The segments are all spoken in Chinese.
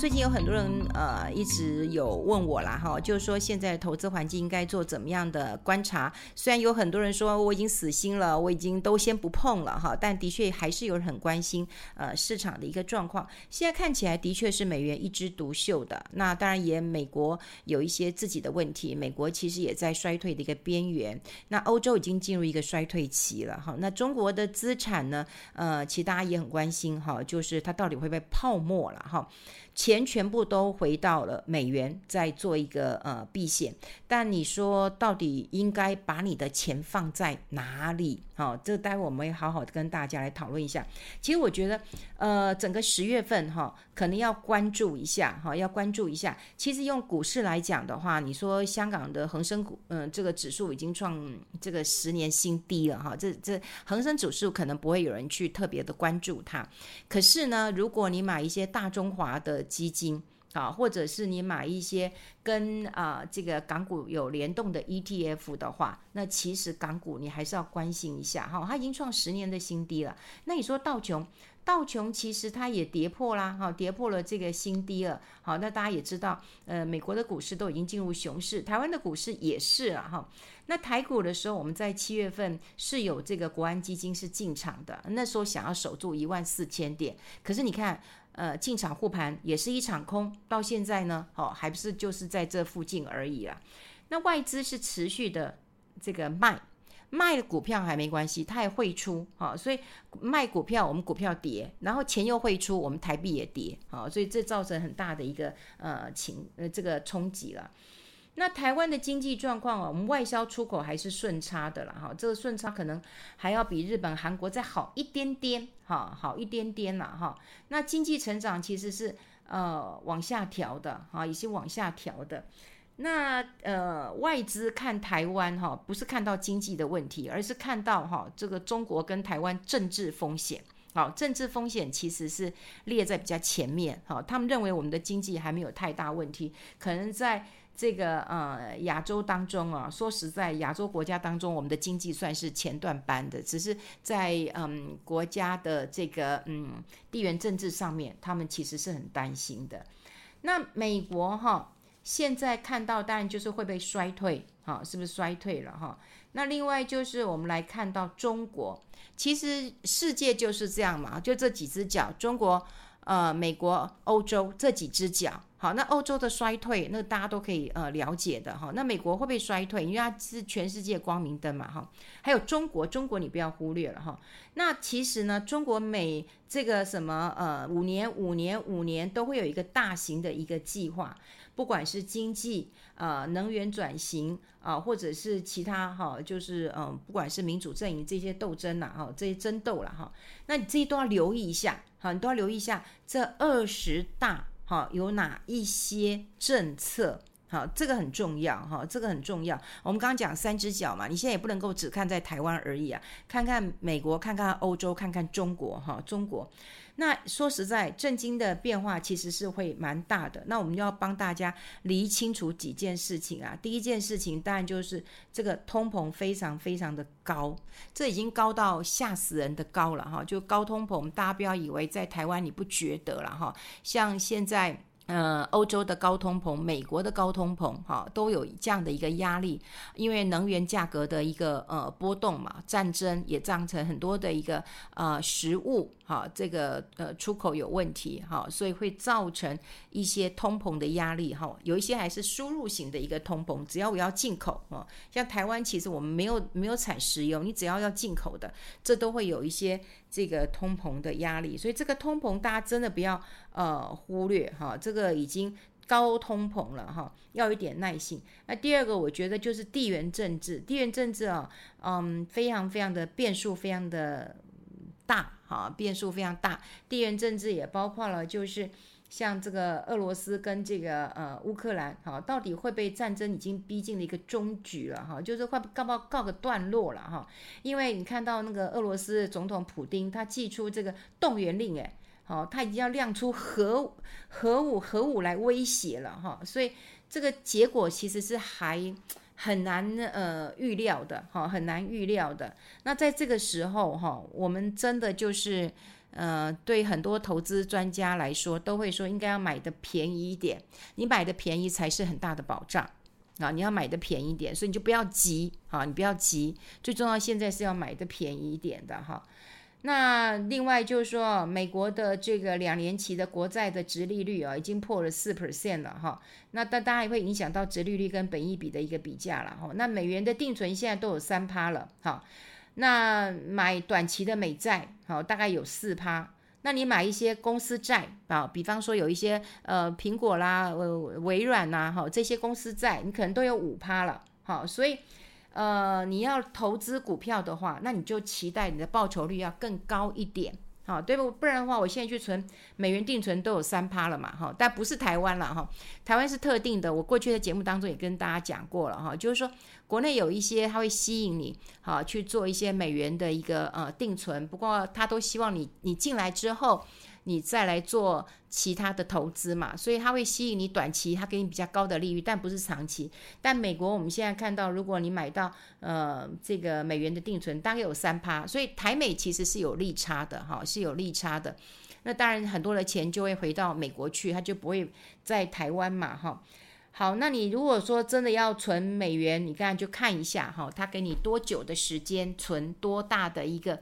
最近有很多人呃一直有问我啦哈，就是说现在投资环境应该做怎么样的观察？虽然有很多人说我已经死心了，我已经都先不碰了哈，但的确还是有人很关心呃市场的一个状况。现在看起来的确是美元一枝独秀的，那当然也美国有一些自己的问题，美国其实也在衰退的一个边缘。那欧洲已经进入一个衰退期了哈。那中国的资产呢？呃，其实大家也很关心哈，就是它到底会不会泡沫了哈？钱全部都回到了美元，在做一个呃避险。但你说到底应该把你的钱放在哪里？好、哦，这待会我们会好好的跟大家来讨论一下。其实我觉得，呃，整个十月份哈、哦，可能要关注一下哈、哦，要关注一下。其实用股市来讲的话，你说香港的恒生股，嗯、这个指数已经创这个十年新低了哈、哦。这这恒生指数可能不会有人去特别的关注它。可是呢，如果你买一些大中华的基金啊，或者是你买一些跟啊这个港股有联动的 ETF 的话，那其实港股你还是要关心一下哈，它已经创十年的新低了。那你说道琼，道琼其实它也跌破啦，哈，跌破了这个新低了。好，那大家也知道，呃，美国的股市都已经进入熊市，台湾的股市也是啊，哈。那台股的时候，我们在七月份是有这个国安基金是进场的，那时候想要守住一万四千点，可是你看。呃，进场护盘也是一场空，到现在呢，哦，还不是就是在这附近而已啦。那外资是持续的这个卖，卖股票还没关系，它也会出，好，所以卖股票我们股票跌，然后钱又会出，我们台币也跌，好，所以这造成很大的一个呃情呃这个冲击了。那台湾的经济状况啊，我们外销出口还是顺差的啦，哈，这个顺差可能还要比日本、韩国再好一点点，哈，好一点点啦，哈。那经济成长其实是呃往下调的，哈，也是往下调的。那呃外资看台湾哈，不是看到经济的问题，而是看到哈这个中国跟台湾政治风险，好，政治风险其实是列在比较前面，哈，他们认为我们的经济还没有太大问题，可能在。这个呃亚洲当中啊，说实在，亚洲国家当中，我们的经济算是前段班的，只是在嗯国家的这个嗯地缘政治上面，他们其实是很担心的。那美国哈，现在看到当然就是会被衰退，哈，是不是衰退了哈？那另外就是我们来看到中国，其实世界就是这样嘛，就这几只脚，中国。呃，美国、欧洲这几只脚，好，那欧洲的衰退，那大家都可以呃了解的哈。那美国会不会衰退？因为它是全世界光明灯嘛哈。还有中国，中国你不要忽略了哈。那其实呢，中国每这个什么呃五年、五年、五年都会有一个大型的一个计划，不管是经济啊、呃、能源转型啊、或者是其他哈，就是嗯、不管是民主阵营这些斗争呐哈，这些争斗了哈，那你这些都要留意一下。好，你都要留意一下这二十大，哈，有哪一些政策？好，这个很重要，哈，这个很重要。我们刚刚讲三只脚嘛，你现在也不能够只看在台湾而已啊，看看美国，看看欧洲，看看中国，哈，中国。那说实在，政经的变化其实是会蛮大的。那我们要帮大家理清楚几件事情啊。第一件事情当然就是这个通膨非常非常的高，这已经高到吓死人的高了哈。就高通膨，大家不要以为在台湾你不觉得了哈。像现在。呃，欧洲的高通膨，美国的高通膨，哈，都有这样的一个压力，因为能源价格的一个呃波动嘛，战争也造成很多的一个呃食物，哈，这个呃出口有问题，哈，所以会造成一些通膨的压力，哈，有一些还是输入型的一个通膨，只要我要进口，哦，像台湾其实我们没有没有产石油，你只要要进口的，这都会有一些这个通膨的压力，所以这个通膨大家真的不要呃忽略，哈，这个。已经高通膨了哈，要一点耐性。那第二个，我觉得就是地缘政治，地缘政治啊，嗯，非常非常的变数，非常的大哈，变数非常大。地缘政治也包括了，就是像这个俄罗斯跟这个呃乌克兰哈，到底会被战争已经逼近了一个终局了哈，就是会告不告个段落了哈？因为你看到那个俄罗斯总统普丁，他祭出这个动员令，诶。哦，他已经要亮出核核武核武来威胁了哈，所以这个结果其实是还很难呃预料的哈，很难预料的。那在这个时候哈，我们真的就是呃，对很多投资专家来说，都会说应该要买的便宜一点，你买的便宜才是很大的保障啊！你要买的便宜点，所以你就不要急啊，你不要急，最重要现在是要买的便宜一点的哈。那另外就是说，美国的这个两年期的国债的殖利率啊，已经破了四 percent 了哈。那当当然也会影响到殖利率跟本益比的一个比价了哈。那美元的定存现在都有三趴了哈。那买短期的美债好，大概有四趴。那你买一些公司债啊，比方说有一些呃苹果啦、呃微软呐哈这些公司债，你可能都有五趴了。好，所以。呃，你要投资股票的话，那你就期待你的报酬率要更高一点，好，对不？不然的话，我现在去存美元定存都有三趴了嘛，哈，但不是台湾了，哈，台湾是特定的。我过去的节目当中也跟大家讲过了，哈，就是说国内有一些它会吸引你，好去做一些美元的一个呃定存，不过他都希望你你进来之后。你再来做其他的投资嘛，所以它会吸引你短期，它给你比较高的利率，但不是长期。但美国我们现在看到，如果你买到呃这个美元的定存，大概有三趴，所以台美其实是有利差的哈，是有利差的。那当然很多的钱就会回到美国去，它就不会在台湾嘛哈。好，那你如果说真的要存美元，你刚才就看一下哈，它给你多久的时间存多大的一个。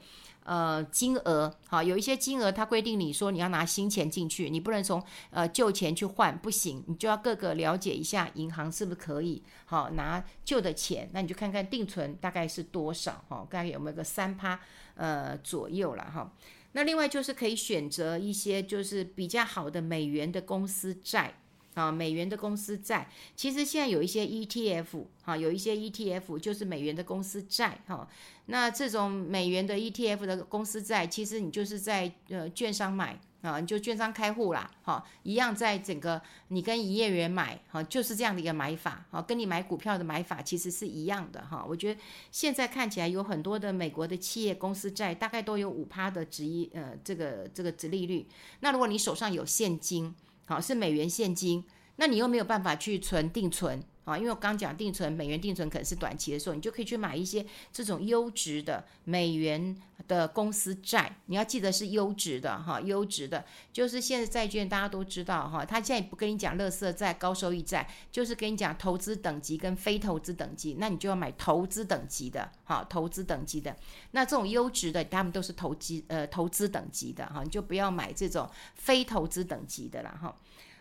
呃，金额好，有一些金额它规定你说你要拿新钱进去，你不能从呃旧钱去换，不行，你就要各个了解一下银行是不是可以好拿旧的钱，那你就看看定存大概是多少哈，大概有没有个三趴呃左右了哈。那另外就是可以选择一些就是比较好的美元的公司债。啊，美元的公司债，其实现在有一些 ETF，哈，有一些 ETF 就是美元的公司债，哈，那这种美元的 ETF 的公司债，其实你就是在呃券商买啊，你就券商开户啦，哈，一样在整个你跟营业员买，哈，就是这样的一个买法，哈，跟你买股票的买法其实是一样的，哈，我觉得现在看起来有很多的美国的企业公司债，大概都有五趴的殖利，呃，这个这个殖利率，那如果你手上有现金。好，是美元现金，那你又没有办法去存定存啊？因为我刚讲定存，美元定存可能是短期的时候，你就可以去买一些这种优质的美元的公司债。你要记得是优质的哈，优质的，就是现在债券大家都知道哈，他现在也不跟你讲垃圾债、高收益债，就是跟你讲投资等级跟非投资等级，那你就要买投资等级的哈，投资等级的。那这种优质的，他们都是投机呃投资等级的哈，你就不要买这种非投资等级的了哈。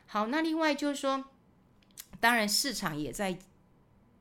好，那另外就是说，当然市场也在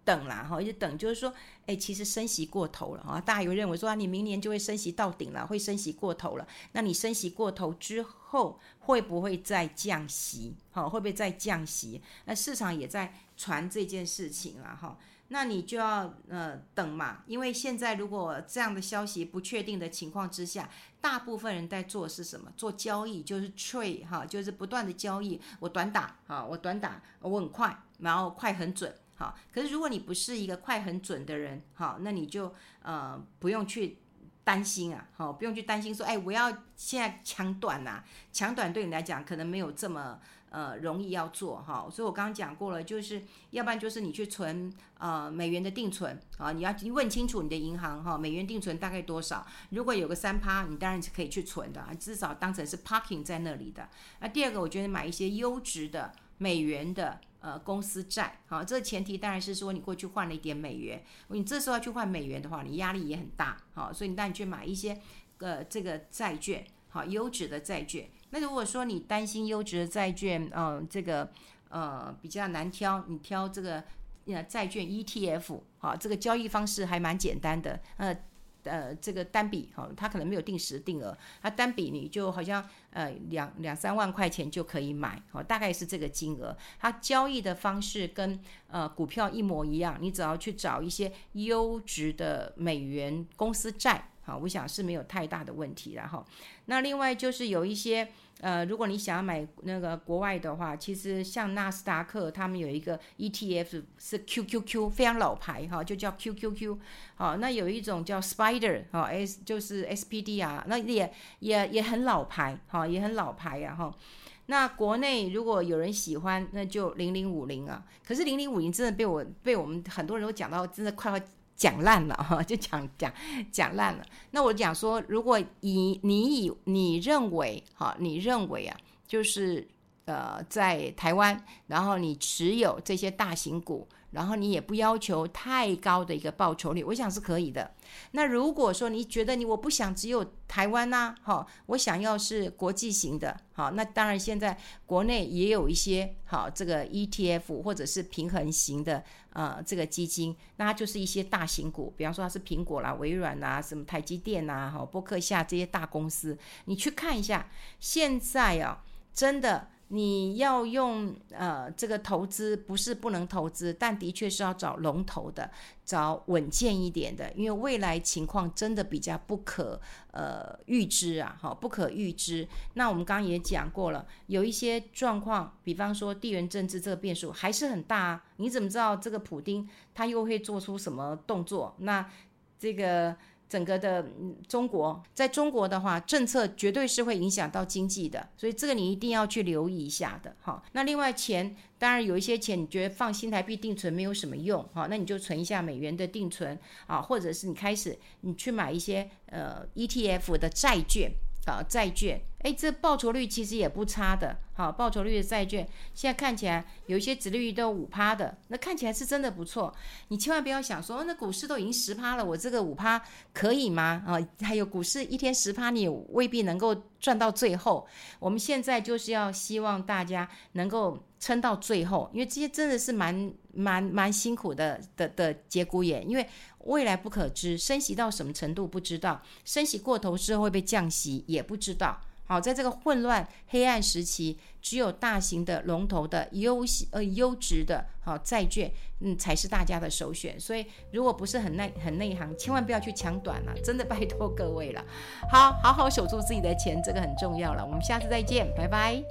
等啦，哈，一直等，就是说，哎，其实升息过头了啊，大家有认为说啊，你明年就会升息到顶了，会升息过头了，那你升息过头之后会不会再降息？好，会不会再降息？那市场也在传这件事情了，哈。那你就要呃等嘛，因为现在如果这样的消息不确定的情况之下，大部分人在做是什么？做交易就是 trade 哈，就是不断的交易。我短打哈，我短打我很快，然后快很准哈。可是如果你不是一个快很准的人哈，那你就呃不用去担心啊，好，不用去担心说，哎，我要现在抢短呐，抢短对你来讲可能没有这么。呃，容易要做哈，所以我刚刚讲过了，就是要不然就是你去存呃美元的定存啊，你要问清楚你的银行哈，美元定存大概多少？如果有个三趴，你当然是可以去存的，至少当成是 parking 在那里的。那第二个，我觉得买一些优质的美元的呃公司债，好，这个前提当然是说你过去换了一点美元，你这时候要去换美元的话，你压力也很大，好，所以你当然去买一些呃这个债券，好，优质的债券。那如果说你担心优质的债券，嗯、这个呃比较难挑，你挑这个呃债券 ETF，好，这个交易方式还蛮简单的，呃呃，这个单笔哈，它可能没有定时定额，它单笔你就好像呃两两三万块钱就可以买，好，大概是这个金额，它交易的方式跟呃股票一模一样，你只要去找一些优质的美元公司债。好，我想是没有太大的问题了哈。那另外就是有一些呃，如果你想要买那个国外的话，其实像纳斯达克他们有一个 ETF 是 QQQ，非常老牌哈，就叫 QQQ。好，那有一种叫 Spider 哈，S 就是 SPD 啊，那也也也很老牌哈，也很老牌呀哈。那国内如果有人喜欢，那就零零五零啊。可是零零五零真的被我被我们很多人都讲到，真的快要讲烂了哈，就讲讲讲烂了。那我讲说，如果以你以你认为哈，你认为啊，就是呃，在台湾，然后你持有这些大型股。然后你也不要求太高的一个报酬率，我想是可以的。那如果说你觉得你我不想只有台湾呐，哈，我想要是国际型的，好，那当然现在国内也有一些好这个 ETF 或者是平衡型的呃这个基金，那它就是一些大型股，比方说它是苹果啦、微软啦、什么台积电呐、哈、波克夏这些大公司，你去看一下，现在啊，真的。你要用呃这个投资不是不能投资，但的确是要找龙头的，找稳健一点的，因为未来情况真的比较不可呃预知啊，哈不可预知。那我们刚刚也讲过了，有一些状况，比方说地缘政治这个变数还是很大啊，你怎么知道这个普丁他又会做出什么动作？那这个。整个的中国，在中国的话，政策绝对是会影响到经济的，所以这个你一定要去留意一下的。哈，那另外钱，当然有一些钱，你觉得放新台币定存没有什么用，哈，那你就存一下美元的定存啊，或者是你开始你去买一些呃 ETF 的债券。啊，债券，哎，这报酬率其实也不差的。好，报酬率的债券，现在看起来有一些殖利率都五趴的，那看起来是真的不错。你千万不要想说，那股市都已经十趴了，我这个五趴可以吗？啊，还有股市一天十趴，你也未必能够赚到最后。我们现在就是要希望大家能够撑到最后，因为这些真的是蛮蛮蛮辛苦的的的节骨眼，因为。未来不可知，升息到什么程度不知道，升息过头之后会被降息也不知道。好，在这个混乱黑暗时期，只有大型的龙头的优呃优质的好债券，嗯，才是大家的首选。所以，如果不是很内很内行，千万不要去抢短了，真的拜托各位了。好，好好守住自己的钱，这个很重要了。我们下次再见，拜拜。